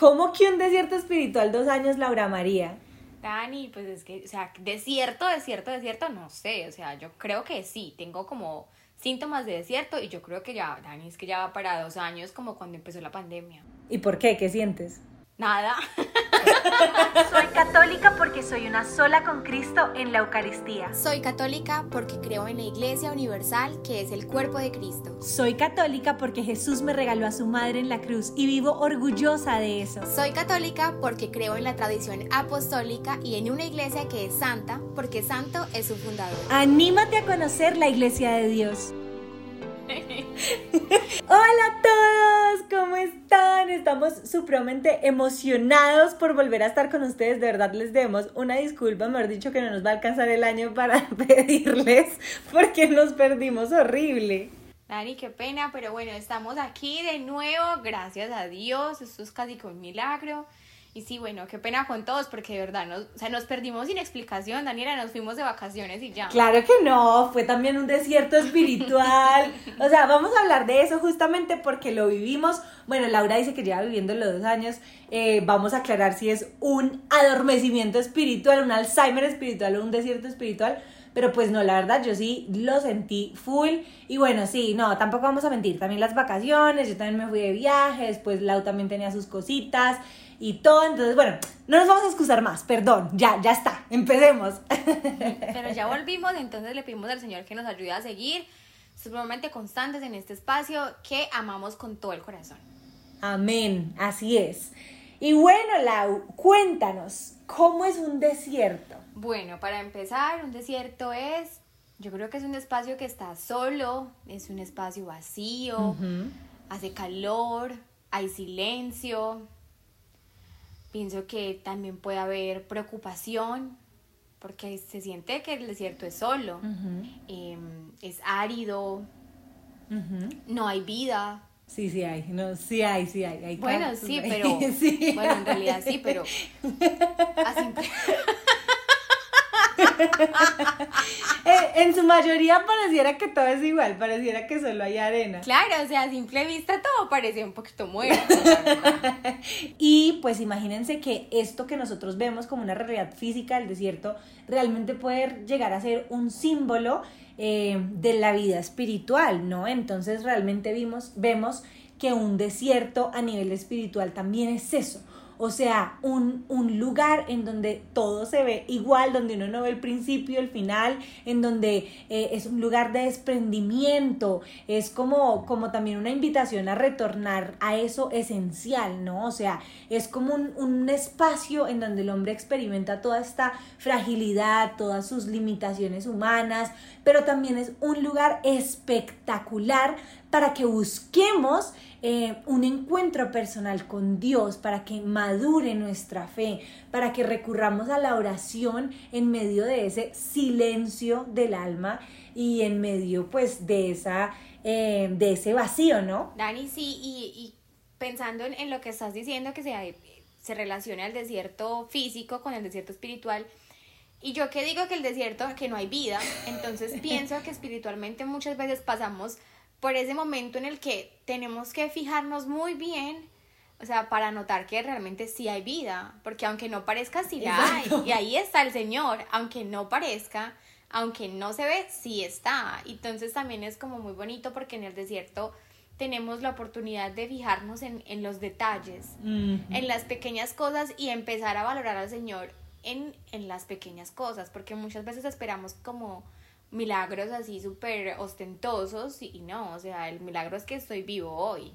¿Cómo que un desierto espiritual dos años, Laura María? Dani, pues es que, o sea, desierto, desierto, desierto, no sé, o sea, yo creo que sí, tengo como síntomas de desierto y yo creo que ya, Dani, es que ya va para dos años como cuando empezó la pandemia. ¿Y por qué? ¿Qué sientes? Nada. Soy católica porque soy una sola con Cristo en la Eucaristía. Soy católica porque creo en la Iglesia Universal, que es el cuerpo de Cristo. Soy católica porque Jesús me regaló a su madre en la cruz y vivo orgullosa de eso. Soy católica porque creo en la tradición apostólica y en una iglesia que es santa, porque santo es su fundador. Anímate a conocer la iglesia de Dios. Hola a todos, ¿cómo están? Estamos supremamente emocionados por volver a estar con ustedes. De verdad les demos una disculpa, mejor dicho que no nos va a alcanzar el año para pedirles porque nos perdimos horrible. Dani, qué pena, pero bueno, estamos aquí de nuevo, gracias a Dios, esto es casi con milagro. Y sí, bueno, qué pena con todos porque de verdad nos, o sea, nos perdimos sin explicación, Daniela, nos fuimos de vacaciones y ya. Claro que no, fue también un desierto espiritual. o sea, vamos a hablar de eso justamente porque lo vivimos. Bueno, Laura dice que lleva viviendo los dos años. Eh, vamos a aclarar si es un adormecimiento espiritual, un Alzheimer espiritual o un desierto espiritual. Pero pues no, la verdad, yo sí lo sentí full. Y bueno, sí, no, tampoco vamos a mentir. También las vacaciones, yo también me fui de viaje, después Lau también tenía sus cositas y todo. Entonces, bueno, no nos vamos a excusar más, perdón, ya, ya está, empecemos. Pero ya volvimos, entonces le pedimos al Señor que nos ayude a seguir supremamente constantes en este espacio que amamos con todo el corazón. Amén, así es. Y bueno, Lau, cuéntanos, ¿cómo es un desierto? Bueno, para empezar, un desierto es, yo creo que es un espacio que está solo, es un espacio vacío, hace calor, hay silencio, Pienso que también puede haber preocupación, porque se siente que el desierto es solo, em, es árido, no hay vida. Sí, sí hay, no, sí hay, sí hay. bueno, sí, pero, bueno, en realidad sí, pero así, en su mayoría pareciera que todo es igual, pareciera que solo hay arena. Claro, o sea, a simple vista todo parece un poquito muerto. y pues imagínense que esto que nosotros vemos como una realidad física del desierto realmente puede llegar a ser un símbolo eh, de la vida espiritual, ¿no? Entonces realmente vimos, vemos que un desierto a nivel espiritual también es eso o sea, un, lugar en donde todo se ve igual, donde uno no ve el principio, el final, en donde eh, es un lugar de desprendimiento, es como, como también una invitación a retornar a eso esencial, ¿no? O sea, es como un, un espacio en donde el hombre experimenta toda esta fragilidad, todas sus limitaciones humanas, pero también es un lugar espectacular para que busquemos eh, un encuentro personal con Dios, para que madure nuestra fe, para que recurramos a la oración en medio de ese silencio del alma y en medio pues de, esa, eh, de ese vacío, ¿no? Dani, sí, y, pensando en, lo que estás diciendo, que se, se relaciona el desierto físico con el desierto espiritual, y yo que digo que el desierto, que no hay vida, entonces pienso que espiritualmente muchas veces pasamos por ese momento en el que tenemos que fijarnos muy bien, o sea, para notar que realmente sí hay vida, porque aunque no parezca, sí la hay, y ahí está el Señor, aunque no parezca, aunque no se ve, sí está. Entonces también es como muy bonito porque en el desierto tenemos la oportunidad de fijarnos en, los detalles, en las pequeñas cosas y empezar a valorar al Señor en, en las pequeñas cosas, porque muchas veces esperamos como milagros así súper ostentosos y no, o sea, el milagro es que estoy vivo hoy.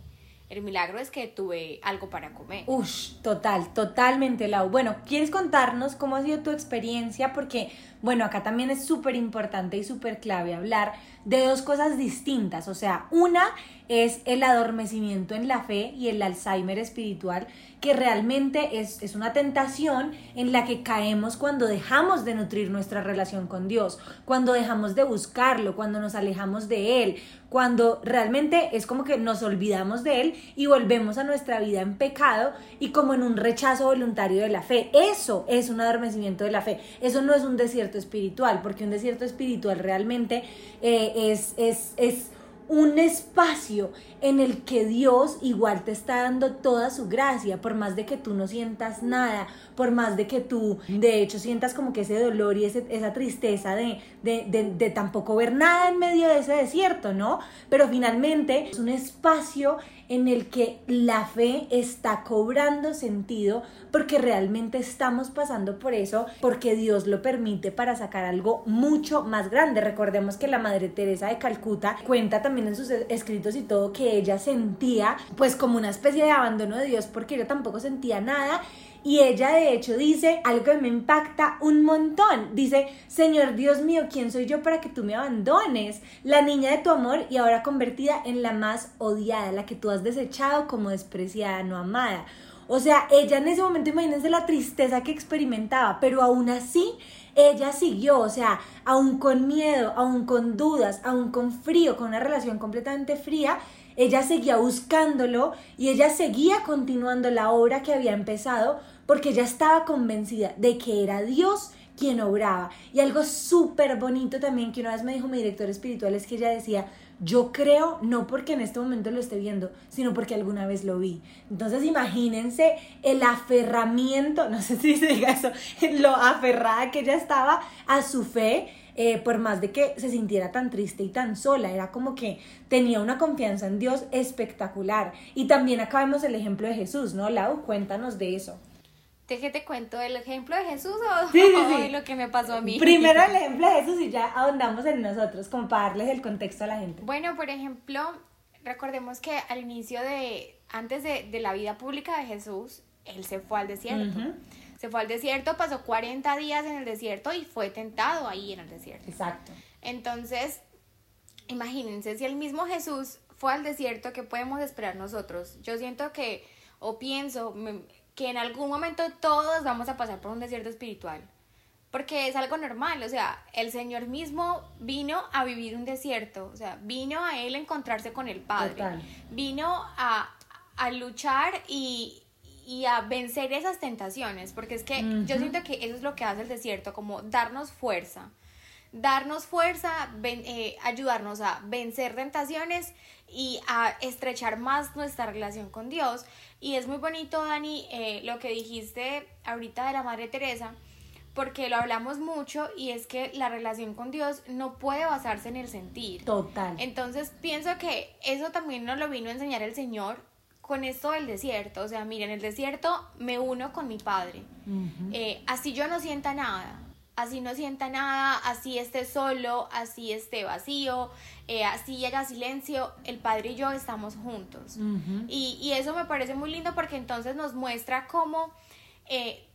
El milagro es que tuve algo para comer. Ush, total, totalmente, Lau. Bueno, ¿quieres contarnos cómo ha sido tu experiencia? Porque, bueno, acá también es súper importante y súper clave hablar de dos cosas distintas. O sea, una es el adormecimiento en la fe y el Alzheimer espiritual, que realmente es, es, una tentación en la que caemos cuando dejamos de nutrir nuestra relación con Dios, cuando dejamos de buscarlo, cuando nos alejamos de Él, cuando realmente es como que nos olvidamos de Él y volvemos a nuestra vida en pecado y como en un rechazo voluntario de la fe. Eso es un adormecimiento de la fe. Eso no es un desierto espiritual, porque un desierto espiritual realmente eh, es, es, es un espacio en el que Dios igual te está dando toda su gracia, por más de que tú no sientas nada, por más de que tú de hecho sientas como que ese dolor y esa tristeza de, de, de tampoco ver nada en medio de ese desierto, ¿no? Pero finalmente es un espacio en el que la fe está cobrando sentido porque realmente estamos pasando por eso, porque Dios lo permite para sacar algo mucho más grande. Recordemos que la Madre Teresa de Calcuta cuenta también en sus escritos y todo que ella sentía pues como una especie de abandono de Dios porque ella tampoco sentía nada y ella de hecho dice algo que me impacta un montón. Dice, Señor Dios mío, ¿quién soy yo para que tú me abandones? La niña de tu amor y ahora convertida en la más odiada, la que tú has desechado como despreciada, no amada. O sea, ella en ese momento, imagínense la tristeza que experimentaba, pero aún así ella siguió, o sea, aún con miedo, aún con dudas, aún con frío, con una relación completamente fría, ella seguía buscándolo y ella seguía continuando la obra que había empezado porque ella estaba convencida de que era Dios quien obraba. Y algo súper bonito también que una vez me dijo mi director espiritual es que ella decía, yo creo no porque en este momento lo esté viendo, sino porque alguna vez lo vi. Entonces imagínense el aferramiento, no sé si se diga eso, lo aferrada que ella estaba a su fe eh, por más de que se sintiera tan triste y tan sola, era como que tenía una confianza en Dios espectacular. Y también acá vemos el ejemplo de Jesús, ¿no? Lau, cuéntanos de eso. ¿Te, te cuento el ejemplo de Jesús o, lo que me pasó a mí? Primero el ejemplo de Jesús y ya ahondamos en nosotros, como para darles el contexto a la gente. Bueno, por ejemplo, recordemos que al inicio de, antes de, de la vida pública de Jesús, él se fue al desierto. Se fue al desierto, pasó 40 días en el desierto y fue tentado ahí en el desierto. Exacto. Entonces, imagínense, si el mismo Jesús fue al desierto, ¿qué podemos esperar nosotros? Yo siento que, o pienso, que en algún momento todos vamos a pasar por un desierto espiritual. Porque es algo normal, o sea, el Señor mismo vino a vivir un desierto, o sea, vino a Él encontrarse con el Padre, vino a, a luchar y, y a vencer esas tentaciones, porque es que yo siento que eso es lo que hace el desierto, como darnos fuerza, darnos fuerza, eh, ayudarnos a vencer tentaciones y a estrechar más nuestra relación con Dios. Y es muy bonito, Dani, eh, lo que dijiste ahorita de la Madre Teresa, porque lo hablamos mucho y es que la relación con Dios no puede basarse en el sentir. Total. Entonces pienso que eso también nos lo vino a enseñar el Señor con esto del desierto. O sea, miren, el desierto me uno con mi padre. Eh, así yo no sienta nada. Así no sienta nada, así esté solo, así esté vacío, eh, así haya silencio, el padre y yo estamos juntos. y, y, eso me parece muy lindo porque entonces nos muestra cómo eh,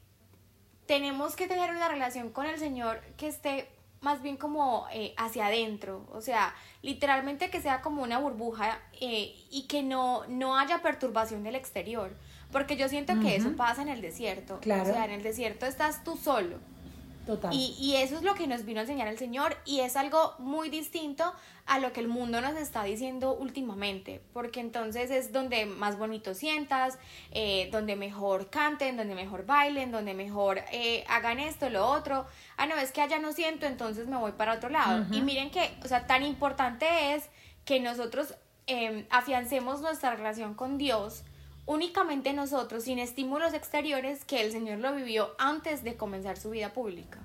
tenemos que tener una relación con el Señor que esté más bien como eh, hacia adentro, o sea, literalmente que sea como una burbuja eh, y que no, no haya perturbación del exterior, porque yo siento que eso pasa en el desierto, claro. o sea, en el desierto estás tú solo, y, eso es lo que nos vino a enseñar el Señor y es algo muy distinto a lo que el mundo nos está diciendo últimamente, porque entonces es donde más bonito sientas, eh, donde mejor canten, donde mejor bailen, donde mejor eh, hagan esto, lo otro. Ah, no, es que allá no siento, entonces me voy para otro lado. Y miren que, o sea, tan importante es que nosotros em, afiancemos nuestra relación con Dios únicamente nosotros, sin estímulos exteriores, que el Señor lo vivió antes de comenzar su vida pública.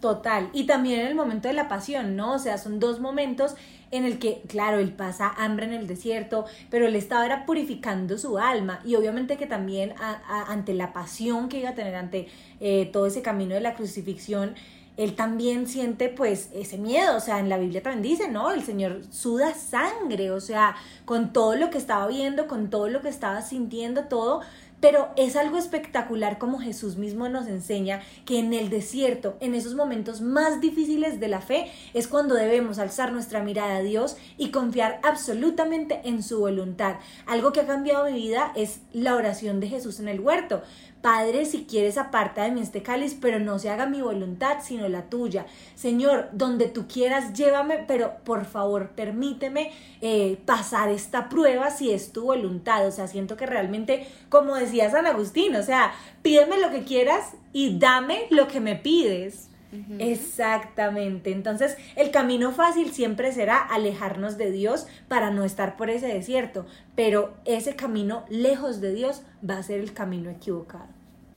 Total, y también en el momento de la pasión, ¿no? O sea, son dos momentos en el que, claro, él pasa hambre en el desierto, pero él estaba purificando su alma y obviamente que también ante la pasión que iba a tener, ante eh, todo ese camino de la crucifixión, él también siente pues ese miedo, o sea, en la Biblia también dice, ¿no? El Señor suda sangre, o sea, con todo lo que estaba viendo, con todo lo que estaba sintiendo, todo, pero es algo espectacular como Jesús mismo nos enseña que en el desierto, en esos momentos más difíciles de la fe, es cuando debemos alzar nuestra mirada a Dios y confiar absolutamente en su voluntad. Algo que ha cambiado mi vida es la oración de Jesús en el huerto. Padre, si quieres, aparta de mí este cáliz, pero no se haga mi voluntad, sino la tuya. Señor, donde tú quieras, llévame, pero por favor, permíteme eh, pasar esta prueba si es tu voluntad. O sea, siento que realmente, como decía San Agustín, o sea, pídeme lo que quieras y dame lo que me pides. Exactamente. Entonces, el camino fácil siempre será alejarnos de Dios para no estar por ese desierto, pero ese camino lejos de Dios va a ser el camino equivocado.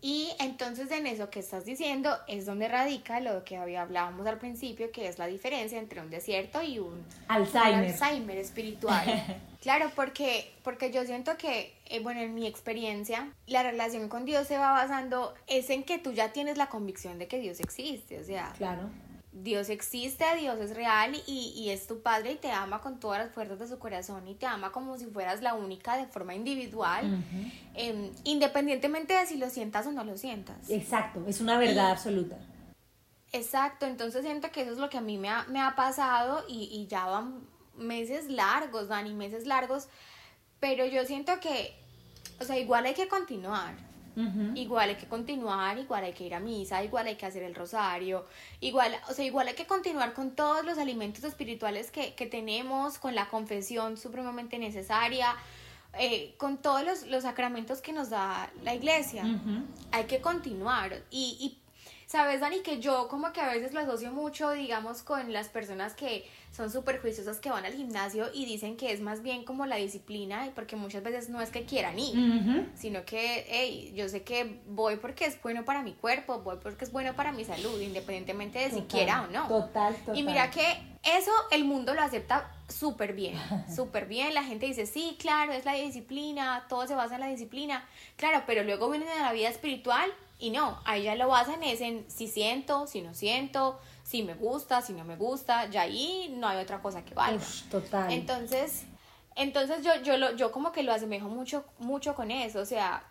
Y entonces en eso que estás diciendo es donde radica lo que había hablábamos al principio, que es la diferencia entre un desierto y un Alzheimer, un Alzheimer espiritual. claro, porque, porque yo siento que, eh, bueno, en mi experiencia, la relación con Dios se va basando, es en que tú ya tienes la convicción de que Dios existe, o sea, claro. Dios existe, Dios es real y, y, es tu padre y te ama con todas las fuerzas de su corazón y te ama como si fueras la única de forma individual, eh, independientemente de si lo sientas o no lo sientas. Exacto, es una verdad absoluta. Exacto, entonces siento que eso es lo que a mí me ha, me ha pasado y, y ya van meses largos, Dani, meses largos, pero yo siento que, o sea, igual hay que continuar. Igual hay que continuar, igual hay que ir a misa, igual hay que hacer el rosario, igual, o sea, igual hay que continuar con todos los alimentos espirituales que, que tenemos, con la confesión supremamente necesaria, eh, con todos los, los, sacramentos que nos da la iglesia. Hay que continuar. Y, y, sabes, Dani, que yo como que a veces lo asocio mucho, digamos, con las personas que son súper juiciosas que van al gimnasio y dicen que es más bien como la disciplina, porque muchas veces no es que quieran ir, sino que, hey, yo sé que voy porque es bueno para mi cuerpo, voy porque es bueno para mi salud, independientemente de si quiera o no. Total, total. Y mira que eso el mundo lo acepta súper bien, súper bien. La gente dice, sí, claro, es la disciplina, todo se basa en la disciplina. Claro, pero luego vienen a la vida espiritual y no, ahí ya lo basan es en si siento, si no siento, si me gusta, si no me gusta, ya ahí no hay otra cosa que valga. Uf, total. Entonces, entonces yo, yo, lo, yo como que lo asemejo mucho, mucho con eso, o sea,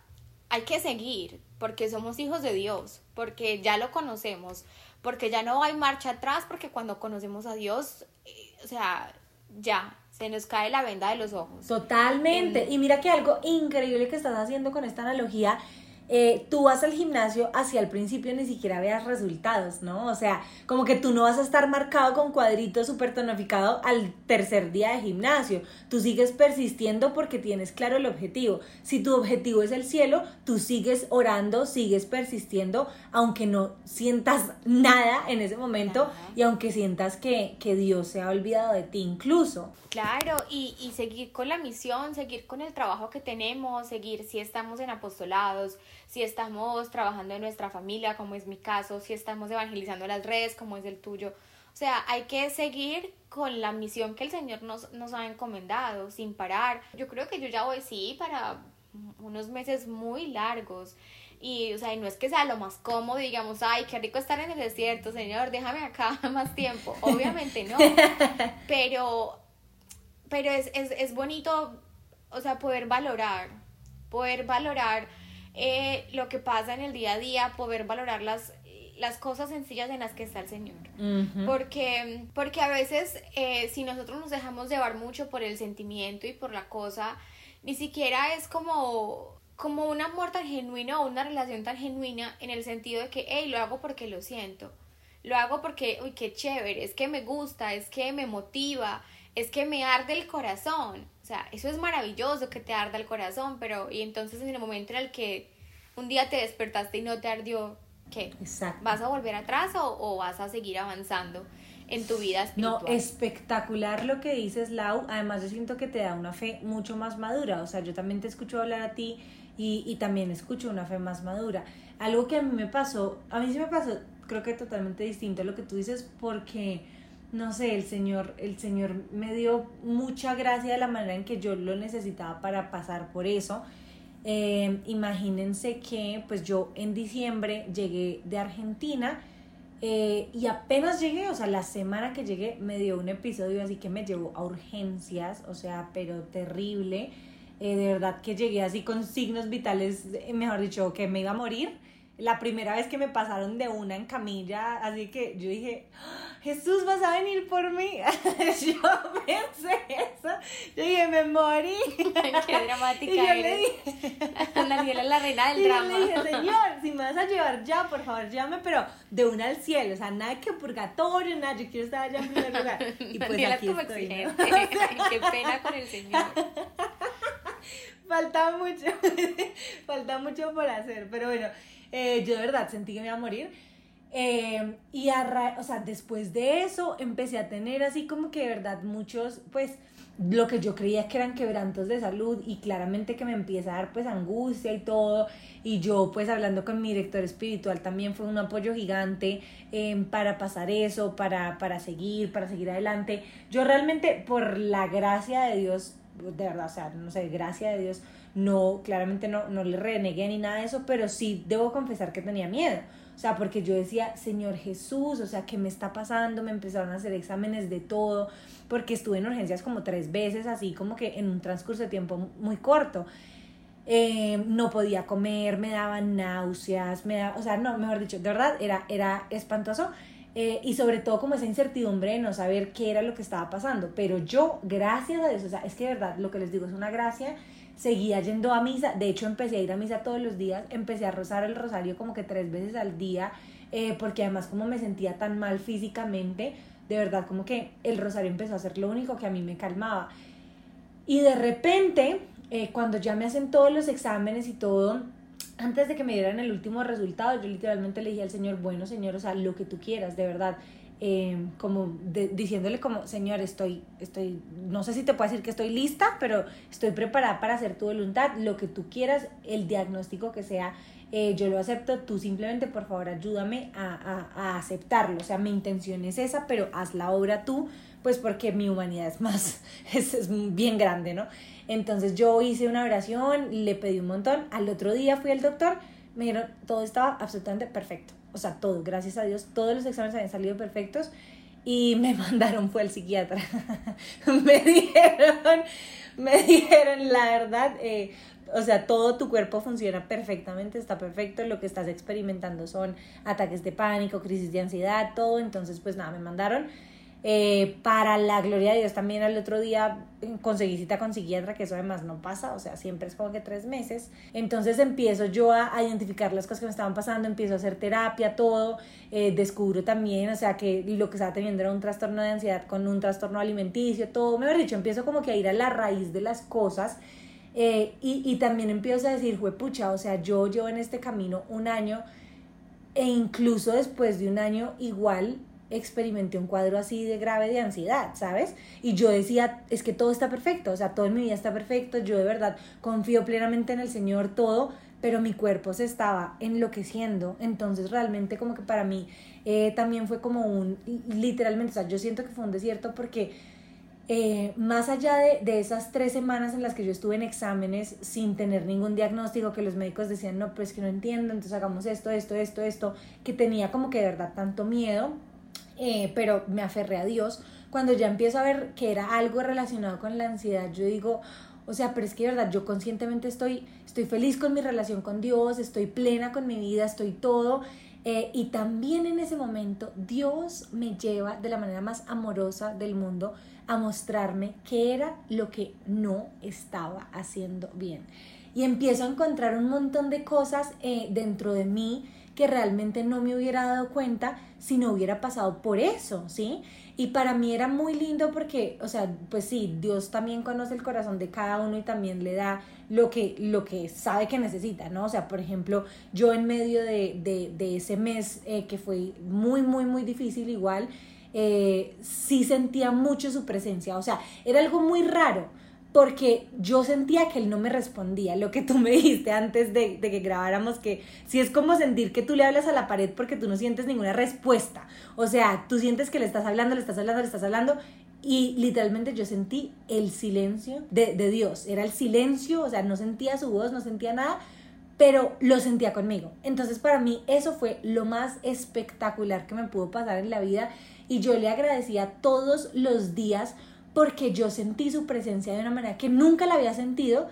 hay que seguir, porque somos hijos de Dios, porque ya lo conocemos, porque ya no hay marcha atrás, porque cuando conocemos a Dios, eh, o sea, ya, se nos cae la venda de los ojos. Totalmente. Y mira que algo increíble que estás haciendo con esta analogía eh, tú vas al gimnasio hacia el principio ni siquiera veas resultados, ¿no? O sea, como que tú no vas a estar marcado con cuadritos súper tonificado al tercer día de gimnasio. Tú sigues persistiendo porque tienes claro el objetivo. Si tu objetivo es el cielo, tú sigues orando, sigues persistiendo, aunque no sientas nada en ese momento y aunque sientas que, que Dios se ha olvidado de ti incluso. Claro, y, y seguir con la misión, seguir con el trabajo que tenemos, seguir si estamos en apostolados, si estamos trabajando en nuestra familia, como es mi caso, si estamos evangelizando las redes, como es el tuyo. O sea, hay que seguir con la misión que el Señor nos, nos ha encomendado, sin parar. Yo creo que yo ya voy, sí, para unos meses muy largos. Y, o sea, no es que sea lo más cómodo, digamos, ay, qué rico estar en el desierto, Señor, déjame acá más tiempo. Obviamente no. Pero, pero es, es, es bonito, o sea, poder valorar, poder valorar eh, lo que pasa en el día a día, poder valorar las, las cosas sencillas en las que está el Señor. porque, porque a veces eh, si nosotros nos dejamos llevar mucho por el sentimiento y por la cosa, ni siquiera es como como un amor tan genuino o una relación tan genuina en el sentido de que, hey, lo hago porque lo siento. Lo hago porque, uy, qué chévere, es que me gusta, es que me motiva, es que me arde el corazón. O sea, eso es maravilloso que te arda el corazón, pero y entonces en el momento en el que un día te despertaste y no te ardió, ¿qué? Exacto. ¿Vas a volver atrás o, o vas a seguir avanzando en tu vida espiritual? No, espectacular lo que dices, Lau. Además, yo siento que te da una fe mucho más madura. O sea, yo también te escucho hablar a ti y, y también escucho una fe más madura. Algo que a mí me pasó, a mí sí me pasó, creo que totalmente distinto a lo que tú dices, porque no sé, el Señor, el Señor me dio mucha gracia de la manera en que yo lo necesitaba para pasar por eso. Eh, imagínense que pues yo en diciembre llegué de Argentina eh, y apenas llegué, o sea, la semana que llegué me dio un episodio así que me llevó a urgencias, o sea, pero terrible. Eh, de verdad que llegué así con signos vitales, mejor dicho, que me iba a morir la primera vez que me pasaron de una en camilla, así que yo dije, Jesús, vas a venir por mí. yo pensé eso. Yo dije, me morí. Qué dramática y yo eres. Le dije, la reina del y drama. Yo le dije, Señor, si me vas a llevar ya, por favor, llévame, pero de una al cielo. O sea, nada que purgatorio, nada, yo quiero estar allá en primer lugar. Y pues Daniela aquí estoy. ¿no? Qué pena con el Señor. falta mucho, falta mucho por hacer, pero bueno, eh, yo de verdad sentí que me iba a morir. Eh, y a o sea, después de eso empecé a tener así como que de verdad muchos, pues, lo que yo creía que eran quebrantos de salud y claramente que me empieza a dar pues angustia y todo y yo pues hablando con mi director espiritual también fue un apoyo gigante eh, para pasar eso, para, para seguir, para seguir adelante. Yo realmente por la gracia de Dios, de verdad, o sea, no sé, gracia de Dios, no, claramente no, no le renegué ni nada de eso, pero sí debo confesar que tenía miedo. O sea, porque yo decía, Señor Jesús, o sea, ¿qué me está pasando? Me empezaron a hacer exámenes de todo, porque estuve en urgencias como tres veces, así como que en un transcurso de tiempo muy corto. Eh, no podía comer, me daban náuseas, me da, o sea, no, mejor dicho, de verdad, era, era espantoso. Eh, y sobre todo como esa incertidumbre de no saber qué era lo que estaba pasando. Pero yo, gracias a Dios, o sea, es que verdad lo que les digo es una gracia seguía yendo a misa, de hecho empecé a ir a misa todos los días, empecé a rozar el rosario como que tres veces al día, eh, porque además como me sentía tan mal físicamente, de verdad como que el rosario empezó a ser lo único que a mí me calmaba. Y de repente, eh, cuando ya me hacen todos los exámenes y todo, antes de que me dieran el último resultado, yo literalmente le dije al Señor, bueno Señor, o sea, lo que tú quieras, de verdad. Eh, como diciéndole como, Señor, estoy, estoy, no sé si te puedo decir que estoy lista, pero estoy preparada para hacer tu voluntad, lo que tú quieras, el diagnóstico que sea, eh, yo lo acepto, tú simplemente por favor ayúdame a, a, a, aceptarlo, o sea, mi intención es esa, pero haz la obra tú, pues porque mi humanidad es más, es, es bien grande, ¿no? Entonces yo hice una oración, le pedí un montón, al otro día fui al doctor, me dijeron, todo estaba absolutamente perfecto o sea, todo, gracias a Dios, todos los exámenes habían salido perfectos y me mandaron, fue al psiquiatra. me dijeron, me dijeron, la verdad, eh, o sea, todo tu cuerpo funciona perfectamente, está perfecto, lo que estás experimentando son ataques de pánico, crisis de ansiedad, todo, entonces pues nada, me mandaron. Eh, para la gloria de Dios también al otro día conseguí cita con psiquiatra, que eso además no pasa, o sea, siempre es como que tres meses. Entonces empiezo yo a, identificar las cosas que me estaban pasando, empiezo a hacer terapia, todo, eh, descubro también, o sea, que lo que estaba teniendo era un trastorno de ansiedad con un trastorno alimenticio, todo, me dicho, empiezo como que a ir a la raíz de las cosas. Eh, y, y también empiezo a decir, pucha, o sea, yo llevo en este camino un año e incluso después de un año igual experimenté un cuadro así de grave de ansiedad, ¿sabes? Y yo decía, es que todo está perfecto, o sea, todo en mi vida está perfecto, yo de verdad confío plenamente en el Señor, todo, pero mi cuerpo se estaba enloqueciendo, entonces realmente como que para mí eh, también fue como un, literalmente, o sea, yo siento que fue un desierto porque eh, más allá de, de, esas tres semanas en las que yo estuve en exámenes sin tener ningún diagnóstico, que los médicos decían, no, pues que no entiendo, entonces hagamos esto, esto, esto, esto, que tenía como que de verdad tanto miedo, eh, pero me aferré a Dios. Cuando ya empiezo a ver que era algo relacionado con la ansiedad, yo digo, o sea, pero es que de verdad yo conscientemente estoy, estoy feliz con mi relación con Dios, estoy plena con mi vida, estoy todo. Eh, y también en ese momento Dios me lleva de la manera más amorosa del mundo a mostrarme qué era lo que no estaba haciendo bien. Y empiezo a encontrar un montón de cosas eh, dentro de mí que realmente no me hubiera dado cuenta si no hubiera pasado por eso, ¿sí? Y para mí era muy lindo porque, o sea, pues sí, Dios también conoce el corazón de cada uno y también le da lo que, lo que sabe que necesita, ¿no? O sea, por ejemplo, yo en medio de, de, de ese mes eh, que fue muy, muy, muy difícil igual, eh, sí sentía mucho su presencia, o sea, era algo muy raro porque yo sentía que él no me respondía, lo que tú me dijiste antes de, que grabáramos, que si es como sentir que tú le hablas a la pared porque tú no sientes ninguna respuesta, o sea, tú sientes que le estás hablando, le estás hablando, le estás hablando, y literalmente yo sentí el silencio de, de Dios, era el silencio, o sea, no sentía su voz, no sentía nada, pero lo sentía conmigo. Entonces para mí eso fue lo más espectacular que me pudo pasar en la vida y yo le agradecía todos los días porque yo sentí su presencia de una manera que nunca la había sentido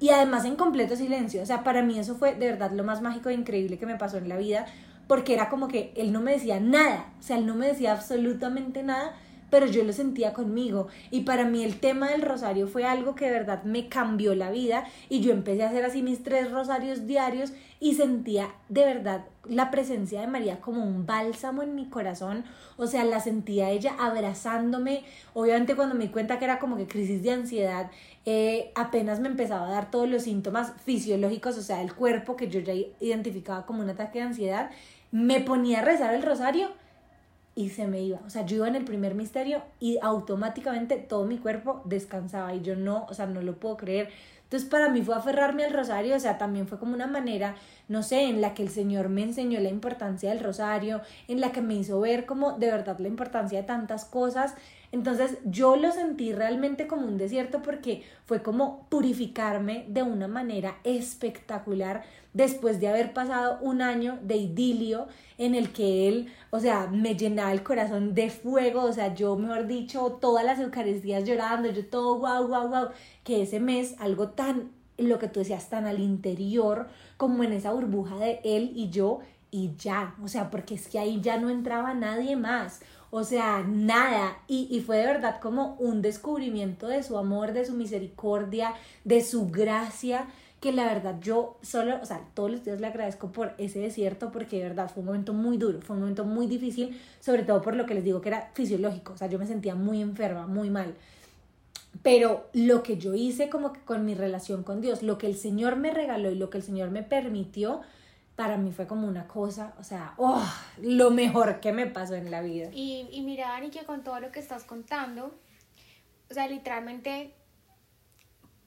y además en completo silencio. O sea, para mí eso fue de verdad lo más mágico e increíble que me pasó en la vida, porque era como que él no me decía nada, o sea, él no me decía absolutamente nada, pero yo lo sentía conmigo. Y para mí el tema del rosario fue algo que de verdad me cambió la vida y yo empecé a hacer así mis tres rosarios diarios y sentía de verdad la presencia de María como un bálsamo en mi corazón, o sea, la sentía ella abrazándome, obviamente cuando me di cuenta que era como que crisis de ansiedad, eh, apenas me empezaba a dar todos los síntomas fisiológicos, o sea, el cuerpo que yo ya identificaba como un ataque de ansiedad, me ponía a rezar el rosario y se me iba. O sea, yo iba en el primer misterio y automáticamente todo mi cuerpo descansaba y yo no, o sea, no lo puedo creer. Entonces para mí fue aferrarme al rosario, o sea, también fue como una manera, no sé, en la que el Señor me enseñó la importancia del rosario, en la que me hizo ver como de verdad la importancia de tantas cosas. Entonces yo lo sentí realmente como un desierto porque fue como purificarme de una manera espectacular después de haber pasado un año de idilio en el que él, o sea, me llenaba el corazón de fuego, o sea, yo, mejor dicho, todas las Eucaristías llorando, yo todo, guau, guau, guau, que ese mes, algo tan, lo que tú decías, tan al interior, como en esa burbuja de él y yo, y ya, o sea, porque es que ahí ya no entraba nadie más, o sea, nada. Y, y, fue de verdad como un descubrimiento de su amor, de su misericordia, de su gracia, que la verdad yo solo, o sea, todos los días le agradezco por ese desierto porque de verdad fue un momento muy duro, fue un momento muy difícil, sobre todo por lo que les digo que era fisiológico, o sea, yo me sentía muy enferma, muy mal. Pero lo que yo hice como que con mi relación con Dios, lo que el Señor me regaló y lo que el Señor me permitió, para mí fue como una cosa, o sea, oh, lo mejor que me pasó en la vida. Y, y mira, Dani, que con todo lo que estás contando, o sea, literalmente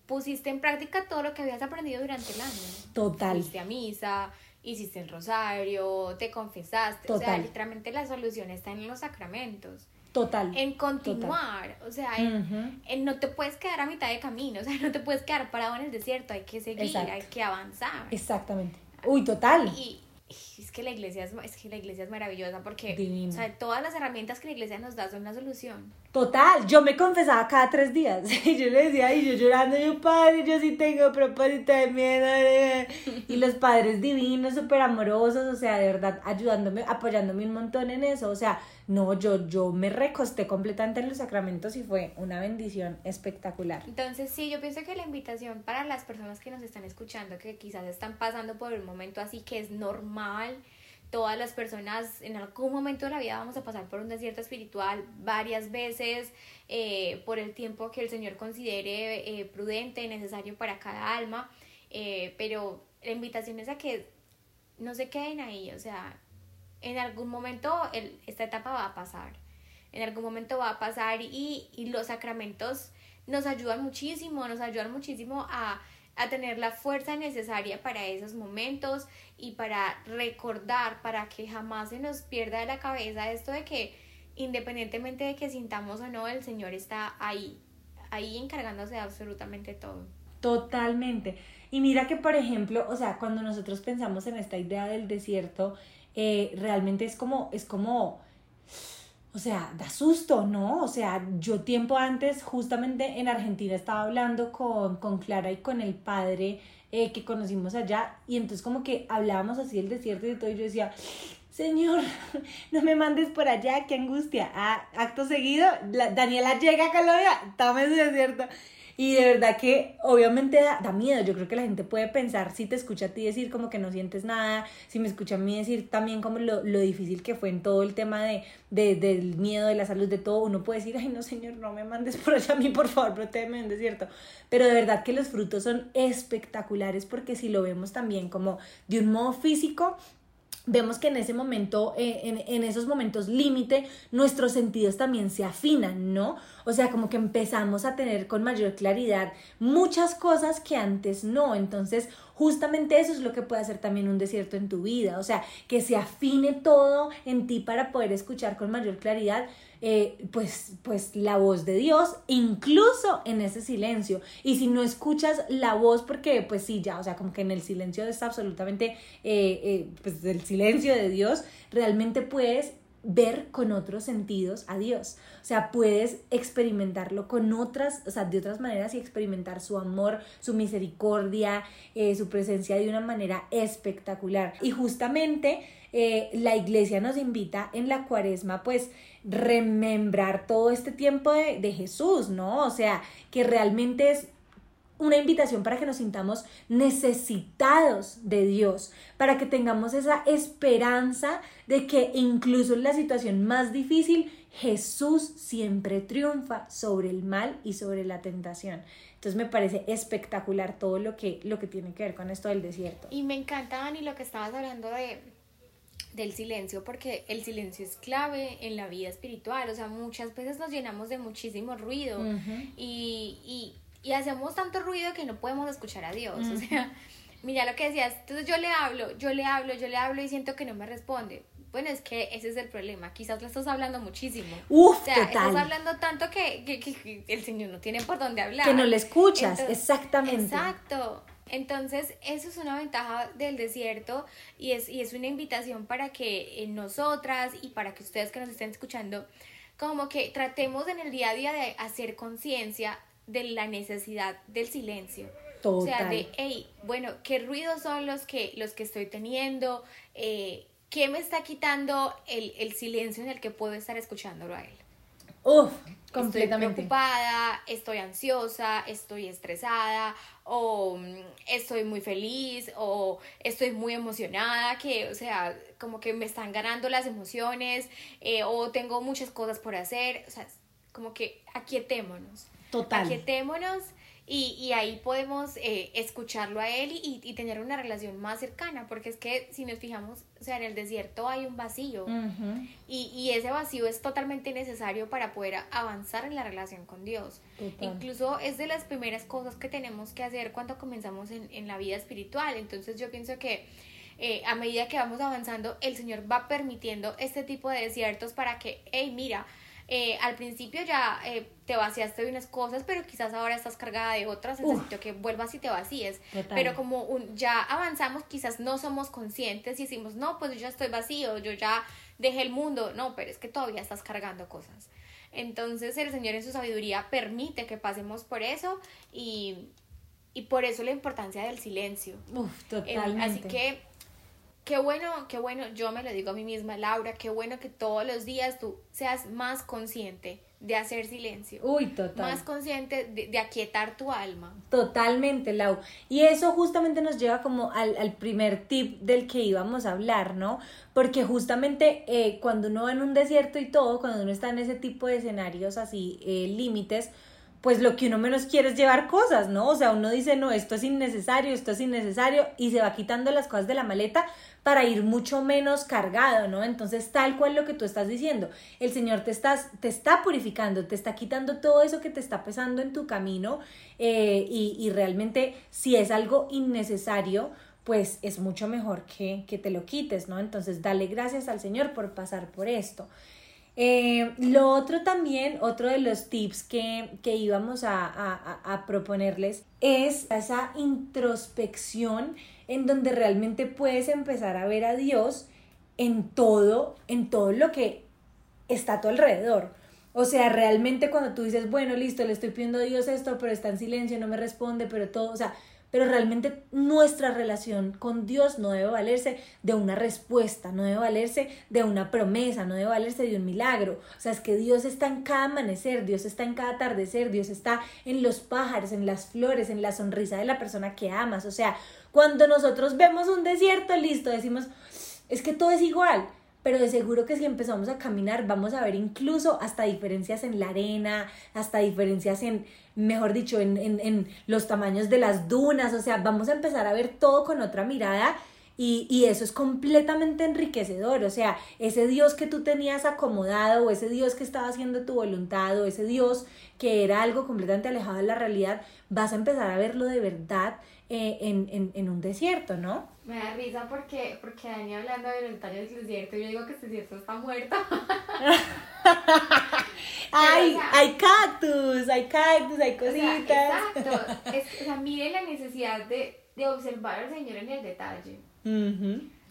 pusiste en práctica todo lo que habías aprendido durante el año. Total. Fuiste a misa, hiciste el rosario, te confesaste. Total. O sea, literalmente la solución está en los sacramentos. Total. En continuar. O sea, en, en no te puedes quedar a mitad de camino. O sea, no te puedes quedar parado en el desierto. Hay que seguir, Exacto. hay que avanzar. Exactamente. Uy, total. Y es que la iglesia es, es que la iglesia es maravillosa porque o sea, todas las herramientas que la iglesia nos da son la solución. Total, yo me confesaba cada tres días. Y yo le decía, y yo llorando, yo padre, yo sí tengo propósito de miedo. eh". Y los padres divinos, súper amorosos, o sea, de verdad, ayudándome, apoyándome un montón en eso. O sea, no, yo, yo me recosté completamente en los sacramentos y fue una bendición espectacular. Entonces, sí, yo pienso que la invitación para las personas que nos están escuchando, que quizás están pasando por un momento así que es normal, todas las personas en algún momento de la vida vamos a pasar por un desierto espiritual varias veces, eh, por el tiempo que el Señor considere eh, prudente, necesario para cada alma, eh, pero la invitación es a que no se queden ahí, o sea, en algún momento el- esta etapa va a pasar, en algún momento va a pasar y, y los sacramentos nos ayudan muchísimo, nos ayudan muchísimo a, a tener la fuerza necesaria para esos momentos y para recordar, para que jamás se nos pierda de la cabeza esto de que independientemente de que sintamos o no, el Señor está ahí, ahí encargándose de absolutamente todo. Totalmente. Y mira que, por ejemplo, o sea, cuando nosotros pensamos en esta idea del desierto, eh, realmente es como, es como, o sea, da susto, ¿no? O sea, yo tiempo antes, justamente en Argentina, estaba hablando con, con Clara y con el padre eh, que conocimos allá, y entonces como que hablábamos así del desierto y de todo, y yo decía, Señor, no me mandes por allá, qué angustia. Ah, acto seguido, la- Daniela llega a Colombia, en el desierto. Y de verdad que obviamente da, da miedo. Yo creo que la gente puede pensar, si te escucha a ti decir como que no sientes nada, si me escucha a mí decir también como lo, lo difícil que fue en todo el tema de, de- del miedo, de la salud, de todo, uno puede decir, ay no señor, no me mandes por allá a mí, por favor, protégeme en desierto. Pero de verdad que los frutos son espectaculares porque si lo vemos también como de un modo físico, vemos que en ese momento, eh, en, en esos momentos límite, nuestros sentidos también se afinan, ¿no? O sea, como que empezamos a tener con mayor claridad muchas cosas que antes no. Entonces, justamente eso es lo que puede hacer también un desierto en tu vida. O sea, que se afine todo en ti para poder escuchar con mayor claridad. Eh, pues, pues la voz de Dios, incluso en ese silencio. Y si no escuchas la voz, porque pues sí, ya, o sea, como que en el silencio está absolutamente, eh, eh, pues el silencio de Dios, realmente puedes ver con otros sentidos a Dios. O sea, puedes experimentarlo con otras, o sea, de otras maneras y experimentar su amor, su misericordia, su presencia de una manera espectacular. Y justamente la iglesia nos invita en la cuaresma, pues, remembrar todo este tiempo de, de Jesús, ¿no? O sea, que realmente es una invitación para que nos sintamos necesitados de Dios, para que tengamos esa esperanza de que incluso en la situación más difícil, Jesús siempre triunfa sobre el mal y sobre la tentación. Entonces me parece espectacular todo lo que, lo que tiene que ver con esto del desierto. Y me encanta, Dani, lo que estabas hablando de, del silencio, porque el silencio es clave en la vida espiritual. O sea, muchas veces nos llenamos de muchísimo ruido y, y y hacemos tanto ruido que no podemos escuchar a Dios. O sea, mira lo que decías, entonces yo le hablo, yo le hablo, yo le hablo y siento que no me responde. Bueno, es que ese es el problema. Quizás le estás hablando muchísimo. Uf, o sea, estás hablando tanto que, que, que, el Señor no tiene por dónde hablar. Que no le escuchas, exactamente. Exacto. Entonces, eso es una ventaja del desierto y es, y es una invitación para que nosotras y para que ustedes que nos estén escuchando, como que tratemos en el día a día de hacer conciencia de la necesidad del silencio. O sea, de, hey, bueno, ¿qué ruidos son los que, los que estoy teniendo? Eh, ¿Qué me está quitando el, el, silencio en el que puedo estar escuchándolo a él? Uf, completamente. Estoy preocupada, estoy ansiosa, estoy estresada, o mm, estoy muy feliz, o estoy muy emocionada, que, o sea, como que me están ganando las emociones, eh, o tengo muchas cosas por hacer, o sea, como que aquietémonos. Total. Aquietémonos y, y ahí podemos eh, escucharlo a él y, y, tener una relación más cercana, porque es que si nos fijamos, o sea, en el desierto hay un vacío y, y, ese vacío es totalmente necesario para poder avanzar en la relación con Dios. Incluso es de las primeras cosas que tenemos que hacer cuando comenzamos en, en la vida espiritual. Entonces yo pienso que eh, a medida que vamos avanzando, el Señor va permitiendo este tipo de desiertos para que, hey, mira, eh, al principio ya eh, te vaciaste de unas cosas, pero quizás ahora estás cargada de otras, necesito que vuelvas y te vacíes. Pero como un, ya avanzamos, quizás no somos conscientes y decimos, no, pues yo ya estoy vacío, yo ya dejé el mundo, no, pero es que todavía estás cargando cosas. Entonces el Señor en su sabiduría permite que pasemos por eso y, y por eso la importancia del silencio. Uf, totalmente. así que Qué bueno, qué bueno, yo me lo digo a mí misma, Laura, qué bueno que todos los días tú seas más consciente de hacer silencio. Uy, total. Más consciente de, aquietar tu alma. Totalmente, Lau. Y eso justamente nos lleva como al, al primer tip del que íbamos a hablar, ¿no? Porque justamente eh, cuando uno va en un desierto y todo, cuando uno está en ese tipo de escenarios así, eh, límites, pues lo que uno menos quiere es llevar cosas, ¿no? O sea, uno dice, no, esto es innecesario, esto es innecesario, y se va quitando las cosas de la maleta para ir mucho menos cargado, ¿no? Entonces, tal cual lo que tú estás diciendo, el Señor te, estás, te está purificando, te está quitando todo eso que te está pesando en tu camino, eh, y, y, realmente si es algo innecesario, pues es mucho mejor que, que te lo quites, ¿no? Entonces, dale gracias al Señor por pasar por esto. Eh, lo otro también, otro de los tips que, que íbamos a, a, a, proponerles es esa introspección en donde realmente puedes empezar a ver a Dios en todo, en todo lo que está a tu alrededor. O sea, realmente cuando tú dices, bueno, listo, le estoy pidiendo a Dios esto, pero está en silencio, no me responde, pero todo, o sea, pero realmente nuestra relación con Dios no debe valerse de una respuesta, no debe valerse de una promesa, no debe valerse de un milagro. O sea, es que Dios está en cada amanecer, Dios está en cada atardecer, Dios está en los pájaros, en las flores, en la sonrisa de la persona que amas. O sea, cuando nosotros vemos un desierto, listo, decimos, es que todo es igual pero de seguro que si empezamos a caminar vamos a ver incluso hasta diferencias en la arena, hasta diferencias en, mejor dicho, en, en, en los tamaños de las dunas, o sea, vamos a empezar a ver todo con otra mirada y, y, eso es completamente enriquecedor, o sea, ese Dios que tú tenías acomodado, o ese Dios que estaba haciendo tu voluntad, o ese Dios que era algo completamente alejado de la realidad, vas a empezar a verlo de verdad eh, en, en, en, un desierto, ¿no? Me da risa porque, porque Dani hablando de voluntarios del desierto, yo digo que este desierto está muerto. hay, hay cactus, hay cactus, hay cositas. exacto. Es, o sea, miren la necesidad de, de observar al Señor en el detalle.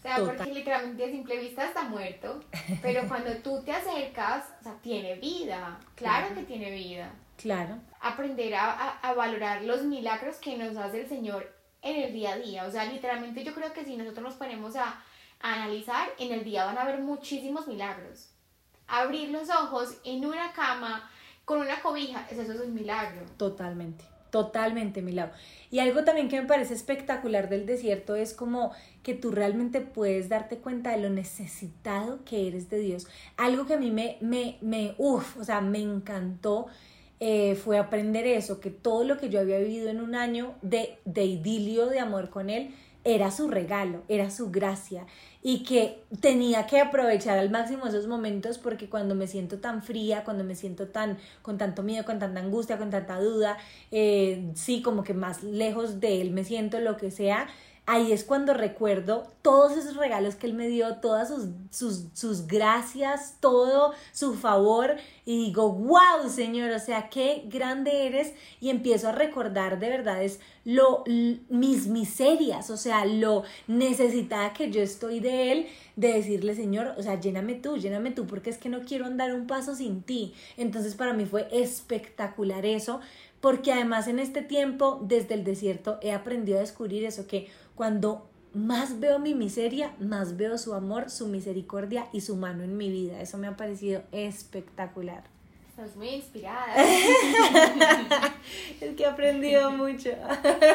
sea, porque literalmente a simple vista está muerto, pero cuando tú te acercas, o sea, tiene vida, claro, que tiene vida. Claro. Aprender a, a, valorar los milagros que nos hace el Señor en el día a día. O sea, literalmente yo creo que si nosotros nos ponemos a, analizar, en el día van a haber muchísimos milagros. Abrir los ojos en una cama con una cobija, eso es un milagro. Totalmente. Totalmente, lado Y algo también que me parece espectacular del desierto es como que tú realmente puedes darte cuenta de lo necesitado que eres de Dios. Algo que a mí me, me, me uff, o sea, me encantó eh, fue aprender eso, que todo lo que yo había vivido en un año de, de idilio, de amor con Él, era su regalo, era su gracia y que tenía que aprovechar al máximo esos momentos porque cuando me siento tan fría, cuando me siento tan con tanto miedo, con tanta angustia, con tanta duda, eh, sí, como que más lejos de él me siento, lo que sea, ahí es cuando recuerdo todos esos regalos que él me dio, todas sus, sus, sus, gracias, todo su favor y digo, wow, Señor, o sea, qué grande eres y empiezo a recordar de verdad es lo, mis miserias, o sea, lo necesitada que yo estoy de él, de decirle, Señor, o sea, lléname tú, lléname tú, porque es que no quiero andar un paso sin ti. Entonces para mí fue espectacular eso, porque además en este tiempo, desde el desierto, he aprendido a descubrir eso, que cuando más veo mi miseria, más veo su amor, su misericordia y su mano en mi vida. Eso me ha parecido espectacular. Estás muy inspirada. es que he aprendido mucho.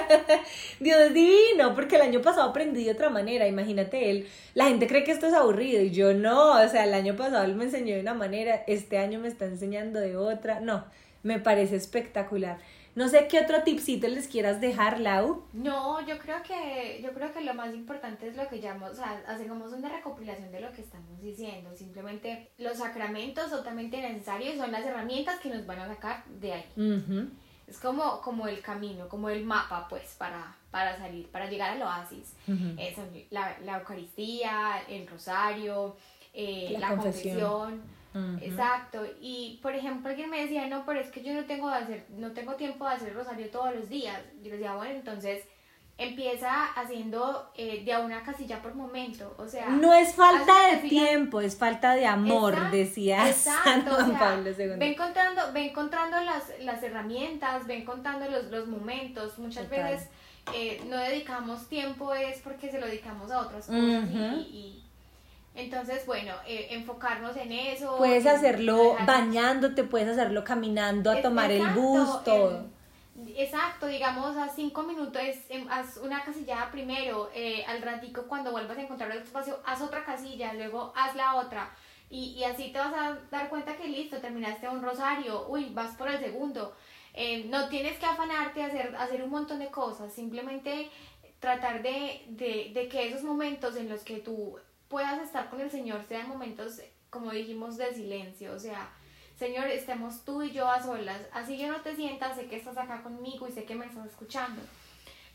Dios es divino, porque el año pasado aprendí de otra manera. Imagínate él. La gente cree que esto es aburrido y yo no. O sea, el año pasado él me enseñó de una manera, este año me está enseñando de otra. No, me parece espectacular. No sé qué otro tipcito les quieras dejar, Lau. No, yo creo que yo creo que lo más importante es lo que llamamos, o sea, hacemos una recopilación de lo que estamos diciendo. Simplemente los sacramentos totalmente necesarios son las herramientas que nos van a sacar de ahí. Es como, como el camino, como el mapa, pues, para, para salir, para llegar al oasis. la, la, Eucaristía, el rosario, eh, la, confesión Exacto. Y por ejemplo, alguien me decía, no, pero es que yo no tengo, de hacer, no tengo tiempo de hacer rosario todos los días. Yo decía, bueno, entonces empieza haciendo eh, de a una casilla por momento. O sea, no es falta de tiempo, es falta de amor, decía San Pablo II. Ve encontrando, encontrando las, las herramientas, ve encontrando los, los momentos. Muchas veces eh, no dedicamos tiempo es porque se lo dedicamos a otras cosas y entonces, bueno, eh, enfocarnos en eso. Puedes hacerlo bañándote, puedes hacerlo caminando a tomar el bus, todo. exacto, digamos a cinco minutos, em, haz una casilla primero, eh, al ratico cuando vuelvas a encontrar el espacio, haz otra casilla, luego haz la otra. Y, y, así te vas a dar cuenta que listo, terminaste un rosario, uy, vas por el segundo. Eh, no tienes que afanarte a hacer, hacer un montón de cosas, simplemente tratar de, de, de que esos momentos en los que tú puedas estar con el Señor sean momentos, como dijimos, de silencio, o sea, Señor, estemos tú y yo a solas, así yo no te sientas, sé que estás acá conmigo y sé que me estás escuchando.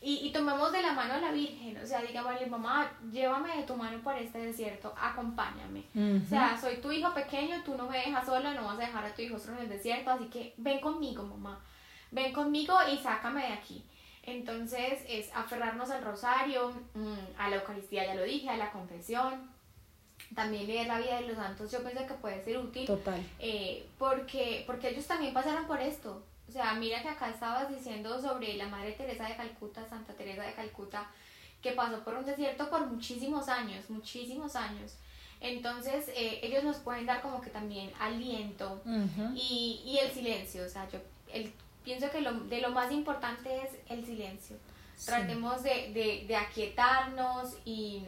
Y, y tomemos de la mano a la Virgen, o sea, dígame, mamá, llévame de tu mano por este desierto, acompáñame. O sea, soy tu hijo pequeño, tú no me dejas sola, no vas a dejar a tu hijo solo en el desierto, así que ven conmigo, mamá, ven conmigo y sácame de aquí. Entonces es aferrarnos al rosario, mm, a la Eucaristía, ya lo dije, a la confesión. También leer la vida de los santos, yo pienso que puede ser útil. Total. Eh, porque, porque ellos también pasaron por esto. O sea, mira que acá estabas diciendo sobre la Madre Teresa de Calcuta, Santa Teresa de Calcuta, que pasó por un desierto por muchísimos años, muchísimos años. Entonces, eh, ellos nos pueden dar como que también aliento y, y, el silencio. O sea, yo el, pienso que lo, de lo más importante es el silencio. Tratemos de, de, de, aquietarnos y,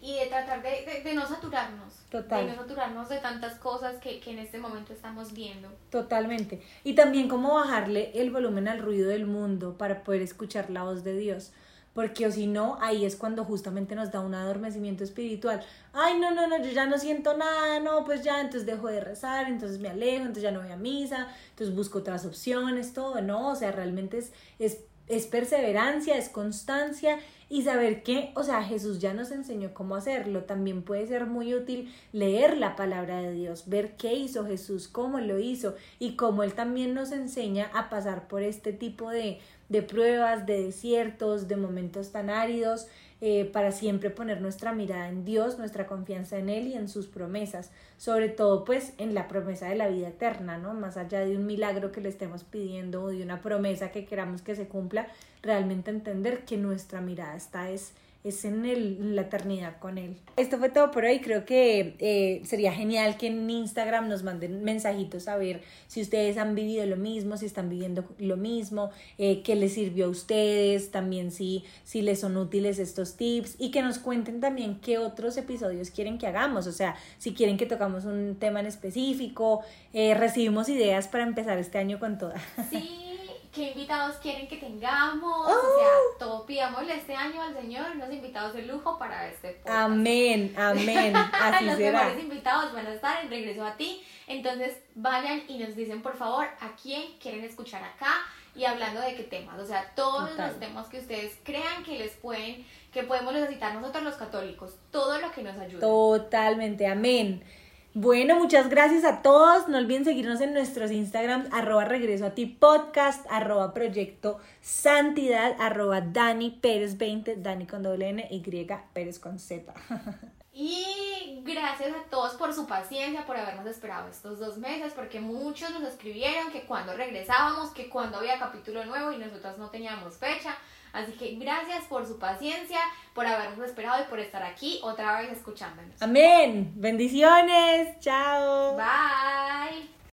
y de tratar de, de, no saturarnos. Total. De no saturarnos de tantas cosas que, que en este momento estamos viendo. Totalmente. Y también cómo bajarle el volumen al ruido del mundo para poder escuchar la voz de Dios porque o si no, ahí es cuando justamente nos da un adormecimiento espiritual. Ay, no, no, no, yo ya no siento nada, no, pues ya, entonces dejo de rezar, entonces me alejo, entonces ya no voy a misa, entonces busco otras opciones, todo, ¿no? O sea, realmente es, es, es perseverancia, es constancia y saber que, o sea, Jesús ya nos enseñó cómo hacerlo. También puede ser muy útil leer la palabra de Dios, ver qué hizo Jesús, cómo lo hizo y cómo Él también nos enseña a pasar por este tipo de de pruebas, de desiertos, de momentos tan áridos, eh, para siempre poner nuestra mirada en Dios, nuestra confianza en Él y en sus promesas, sobre todo pues en la promesa de la vida eterna, ¿no? Más allá de un milagro que le estemos pidiendo o de una promesa que queramos que se cumpla, realmente entender que nuestra mirada está es es en, el, la eternidad con Él. Esto fue todo por hoy. Creo que eh, sería genial que en Instagram nos manden mensajitos a ver si ustedes han vivido lo mismo, si están viviendo lo mismo, eh, qué les sirvió a ustedes, también si, si les son útiles estos tips y que nos cuenten también qué otros episodios quieren que hagamos. O sea, si quieren que tocamos un tema en específico, eh, recibimos ideas para empezar este año con toda. Sí qué invitados quieren que tengamos. O sea, ¡Oh! todo pidámosle este año al Señor unos invitados de lujo para este podcast. Amén, amén. Así Los será. mejores invitados van a estar en regreso a ti. Entonces, vayan y nos dicen, por favor, a quién quieren escuchar acá y hablando de qué temas. O sea, todos los temas que ustedes crean que les pueden, que podemos necesitar nosotros los católicos. Todo lo que nos ayude. Totalmente, amén. Bueno, muchas gracias a todos. No olviden seguirnos en nuestros Instagrams, arroba regreso a ti podcast, arroba proyecto santidad, arroba Dani Pérez 20, Dani con doble N, Y Pérez con Z. Y gracias a todos por su paciencia, por habernos esperado estos dos meses, porque muchos nos escribieron que cuando regresábamos, que cuando había capítulo nuevo y nosotros no teníamos fecha. Así que gracias por su paciencia, por habernos esperado y por estar aquí otra vez escuchándonos. Amén. Bendiciones. Chao. Bye.